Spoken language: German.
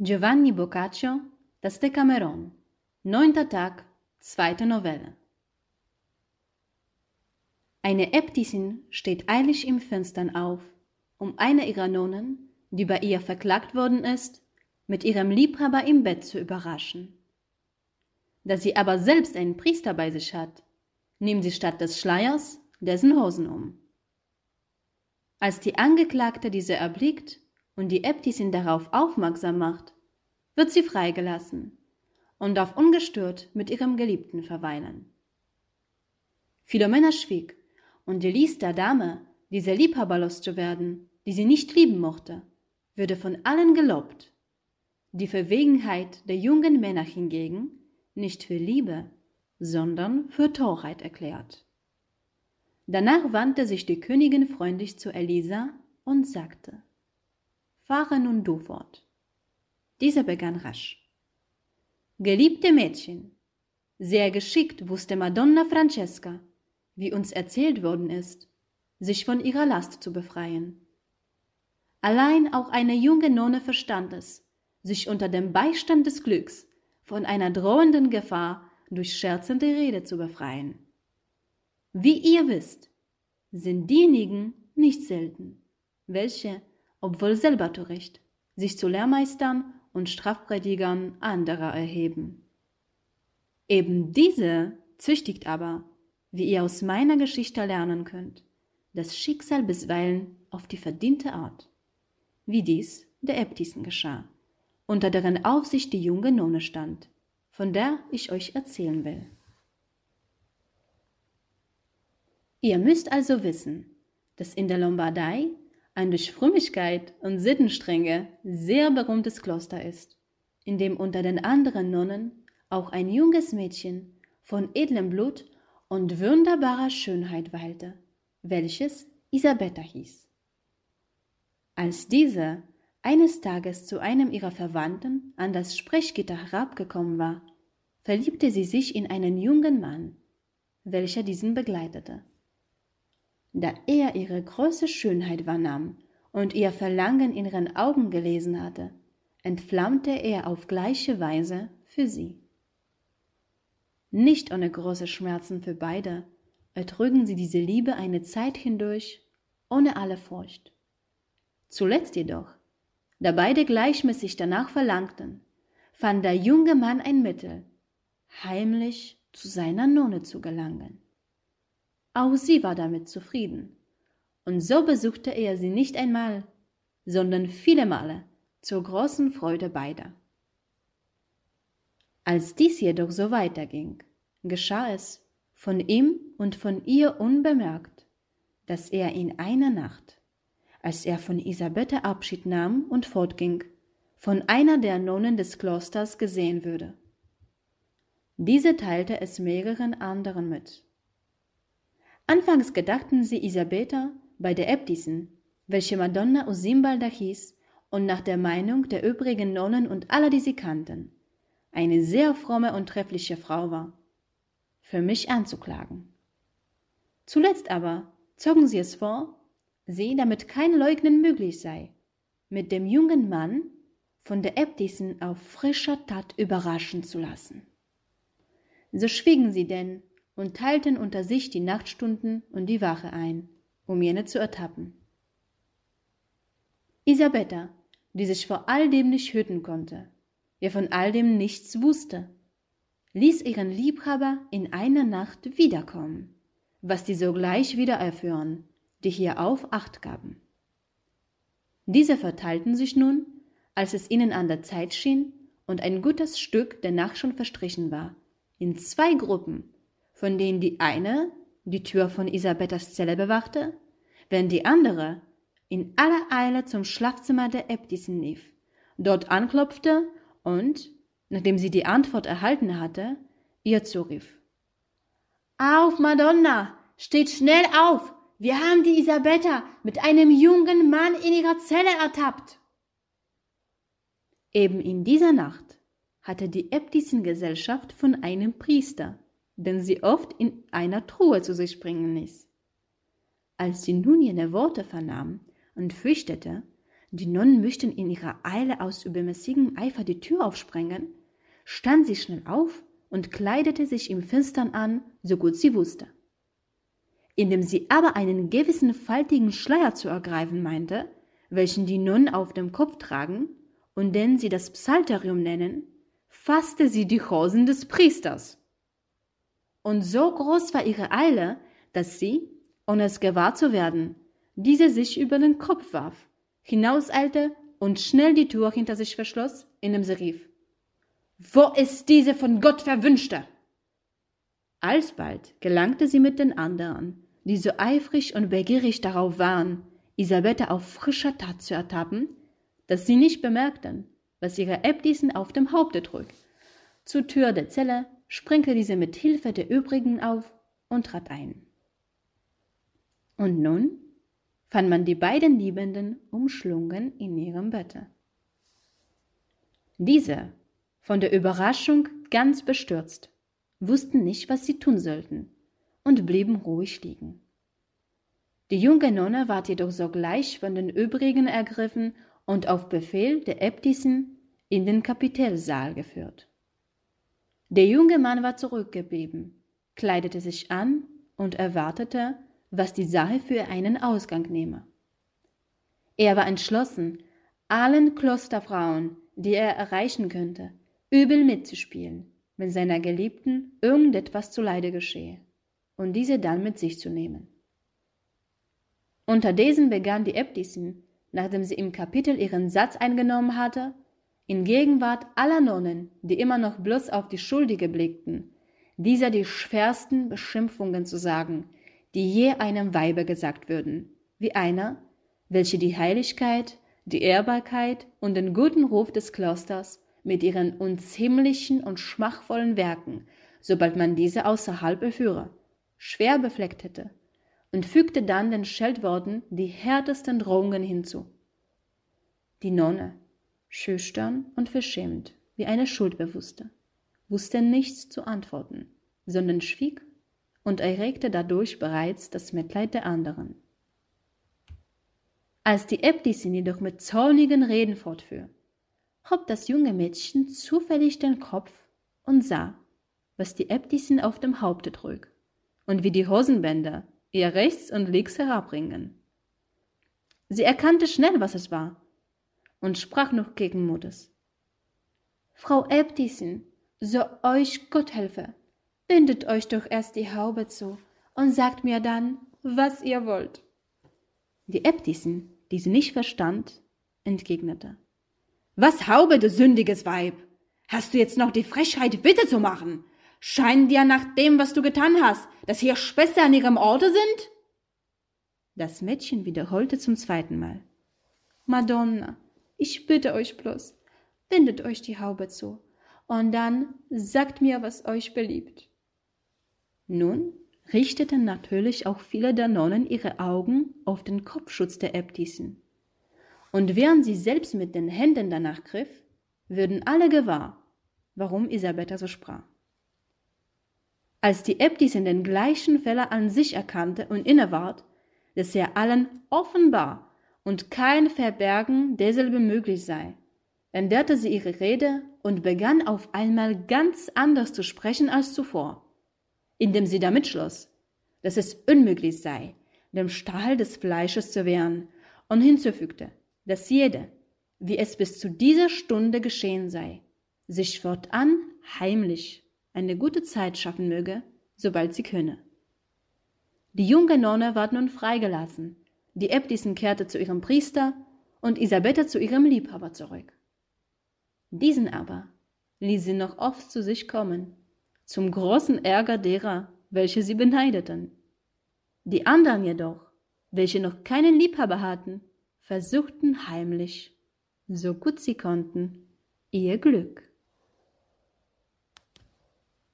Giovanni Boccaccio, das Decameron. Neunter Tag, zweite Novelle. Eine Äbtissin steht eilig im Fenstern auf, um eine ihrer Nonnen, die bei ihr verklagt worden ist, mit ihrem Liebhaber im Bett zu überraschen. Da sie aber selbst einen Priester bei sich hat, nimmt sie statt des Schleiers dessen Hosen um. Als die Angeklagte diese erblickt, und die Äbtissin darauf aufmerksam macht, wird sie freigelassen und darf ungestört mit ihrem Geliebten verweilen. Philomena schwieg und die ließ der Dame, diese liebhaberlos zu werden, die sie nicht lieben mochte, würde von allen gelobt. Die Verwegenheit der jungen Männer hingegen nicht für Liebe, sondern für Torheit erklärt. Danach wandte sich die Königin freundlich zu Elisa und sagte, Fahre nun du fort. Dieser begann rasch. Geliebte Mädchen, sehr geschickt wusste Madonna Francesca, wie uns erzählt worden ist, sich von ihrer Last zu befreien. Allein auch eine junge Nonne verstand es, sich unter dem Beistand des Glücks von einer drohenden Gefahr durch scherzende Rede zu befreien. Wie ihr wisst, sind diejenigen nicht selten, welche obwohl selber Tourist, sich zu Lehrmeistern und Strafpredigern anderer erheben. Eben diese züchtigt aber, wie ihr aus meiner Geschichte lernen könnt, das Schicksal bisweilen auf die verdiente Art, wie dies der Äbtissen geschah, unter deren Aufsicht die junge Nonne stand, von der ich euch erzählen will. Ihr müsst also wissen, dass in der Lombardei ein durch Frömmigkeit und Sittenstrenge sehr berühmtes Kloster ist, in dem unter den anderen Nonnen auch ein junges Mädchen von edlem Blut und wunderbarer Schönheit weilte, welches Isabetta hieß. Als diese eines Tages zu einem ihrer Verwandten an das Sprechgitter herabgekommen war, verliebte sie sich in einen jungen Mann, welcher diesen begleitete. Da er ihre große Schönheit wahrnahm und ihr Verlangen in ihren Augen gelesen hatte, entflammte er auf gleiche Weise für sie. Nicht ohne große Schmerzen für beide ertrügen sie diese Liebe eine Zeit hindurch ohne alle Furcht. Zuletzt jedoch, da beide gleichmäßig danach verlangten, fand der junge Mann ein Mittel, heimlich zu seiner Nonne zu gelangen. Auch sie war damit zufrieden. Und so besuchte er sie nicht einmal, sondern viele Male zur großen Freude beider. Als dies jedoch so weiterging, geschah es, von ihm und von ihr unbemerkt, dass er in einer Nacht, als er von Isabette Abschied nahm und fortging, von einer der Nonnen des Klosters gesehen würde. Diese teilte es mehreren anderen mit. Anfangs gedachten sie Isabeta bei der Äbtissin, welche Madonna Usimbalda hieß und nach der Meinung der übrigen Nonnen und aller, die sie kannten, eine sehr fromme und treffliche Frau war, für mich anzuklagen. Zuletzt aber zogen sie es vor, sie, damit kein Leugnen möglich sei, mit dem jungen Mann von der Äbtissin auf frischer Tat überraschen zu lassen. So schwiegen sie denn und teilten unter sich die Nachtstunden und die Wache ein, um jene zu ertappen. Isabetta, die sich vor all dem nicht hüten konnte, wer von all dem nichts wusste, ließ ihren Liebhaber in einer Nacht wiederkommen, was die sogleich wieder erführen, die hierauf Acht gaben. Diese verteilten sich nun, als es ihnen an der Zeit schien und ein gutes Stück der Nacht schon verstrichen war, in zwei Gruppen von denen die eine die Tür von Isabettas Zelle bewachte, während die andere in aller Eile zum Schlafzimmer der Äbtissin lief, dort anklopfte und, nachdem sie die Antwort erhalten hatte, ihr zurief. Auf, Madonna! Steht schnell auf! Wir haben die Isabetta mit einem jungen Mann in ihrer Zelle ertappt! Eben in dieser Nacht hatte die Äbtissin Gesellschaft von einem Priester, den sie oft in einer Truhe zu sich bringen ließ. Als sie nun jene Worte vernahm und fürchtete, Die Nonnen möchten in ihrer Eile aus übermäßigem Eifer die Tür aufsprengen, stand sie schnell auf und kleidete sich im Finstern an, so gut sie wusste. Indem sie aber einen gewissen faltigen Schleier zu ergreifen meinte, welchen die Nonnen auf dem Kopf tragen und den sie das Psalterium nennen, fasste sie die Hosen des Priesters. Und so groß war ihre Eile, dass sie, ohne es gewahr zu werden, diese sich über den Kopf warf, hinauseilte und schnell die Tür hinter sich verschloss, indem sie rief, Wo ist diese von Gott verwünschte? Alsbald gelangte sie mit den anderen, die so eifrig und begierig darauf waren, Isabette auf frischer Tat zu ertappen, dass sie nicht bemerkten, was ihre Äbtissin auf dem Haupte trug. Zur Tür der Zelle sprengte diese mit Hilfe der übrigen auf und trat ein. Und nun fand man die beiden Liebenden umschlungen in ihrem Bette. Diese, von der Überraschung ganz bestürzt, wussten nicht, was sie tun sollten und blieben ruhig liegen. Die junge Nonne ward jedoch sogleich von den übrigen ergriffen und auf Befehl der Äbtissin in den Kapitelsaal geführt. Der junge Mann war zurückgeblieben, kleidete sich an und erwartete, was die Sache für einen Ausgang nehme. Er war entschlossen, allen Klosterfrauen, die er erreichen könnte, übel mitzuspielen, wenn seiner Geliebten irgendetwas zuleide geschehe, und diese dann mit sich zu nehmen. Unterdessen begann die Äbtissin, nachdem sie im Kapitel ihren Satz eingenommen hatte, in Gegenwart aller Nonnen, die immer noch bloß auf die Schuldige blickten, dieser die schwersten Beschimpfungen zu sagen, die je einem Weibe gesagt würden, wie einer, welche die Heiligkeit, die Ehrbarkeit und den guten Ruf des Klosters mit ihren unziemlichen und schmachvollen Werken, sobald man diese außerhalb erführe, schwer befleckt hätte, und fügte dann den Scheltworten die härtesten Drohungen hinzu. Die Nonne, schüchtern und verschämt, wie eine Schuldbewusste, wusste nichts zu antworten, sondern schwieg und erregte dadurch bereits das Mitleid der anderen. Als die Äbtissin jedoch mit zornigen Reden fortfuhr, hob das junge Mädchen zufällig den Kopf und sah, was die Äbtissin auf dem Haupte trug und wie die Hosenbänder ihr rechts und links herabringen. Sie erkannte schnell, was es war, und sprach noch gegen Mutes. Frau Äbtissin, so euch Gott helfe, bindet euch doch erst die Haube zu und sagt mir dann, was ihr wollt. Die Äbtissin, die sie nicht verstand, entgegnete. Was Haube, du sündiges Weib? Hast du jetzt noch die Frechheit, Bitte zu machen? Scheint dir nach dem, was du getan hast, dass hier Späße an ihrem Orte sind? Das Mädchen wiederholte zum zweiten Mal. Madonna, ich bitte euch bloß, bindet euch die Haube zu, und dann sagt mir, was euch beliebt. Nun richteten natürlich auch viele der Nonnen ihre Augen auf den Kopfschutz der Äbtissin. Und während sie selbst mit den Händen danach griff, würden alle gewahr, warum Isabetta so sprach. Als die Äbtissin den gleichen Fehler an sich erkannte und inneward, dass er allen offenbar und kein Verbergen derselbe möglich sei, änderte sie ihre Rede und begann auf einmal ganz anders zu sprechen als zuvor indem sie damit schloss, dass es unmöglich sei, dem Stahl des Fleisches zu wehren, und hinzufügte, dass jede, wie es bis zu dieser Stunde geschehen sei, sich fortan heimlich eine gute Zeit schaffen möge, sobald sie könne. Die junge Nonne ward nun freigelassen, die Äbtissin kehrte zu ihrem Priester und Isabetta zu ihrem Liebhaber zurück. Diesen aber ließ sie noch oft zu sich kommen zum großen Ärger derer, welche sie beneideten. Die anderen jedoch, welche noch keinen Liebhaber hatten, versuchten heimlich, so gut sie konnten, ihr Glück.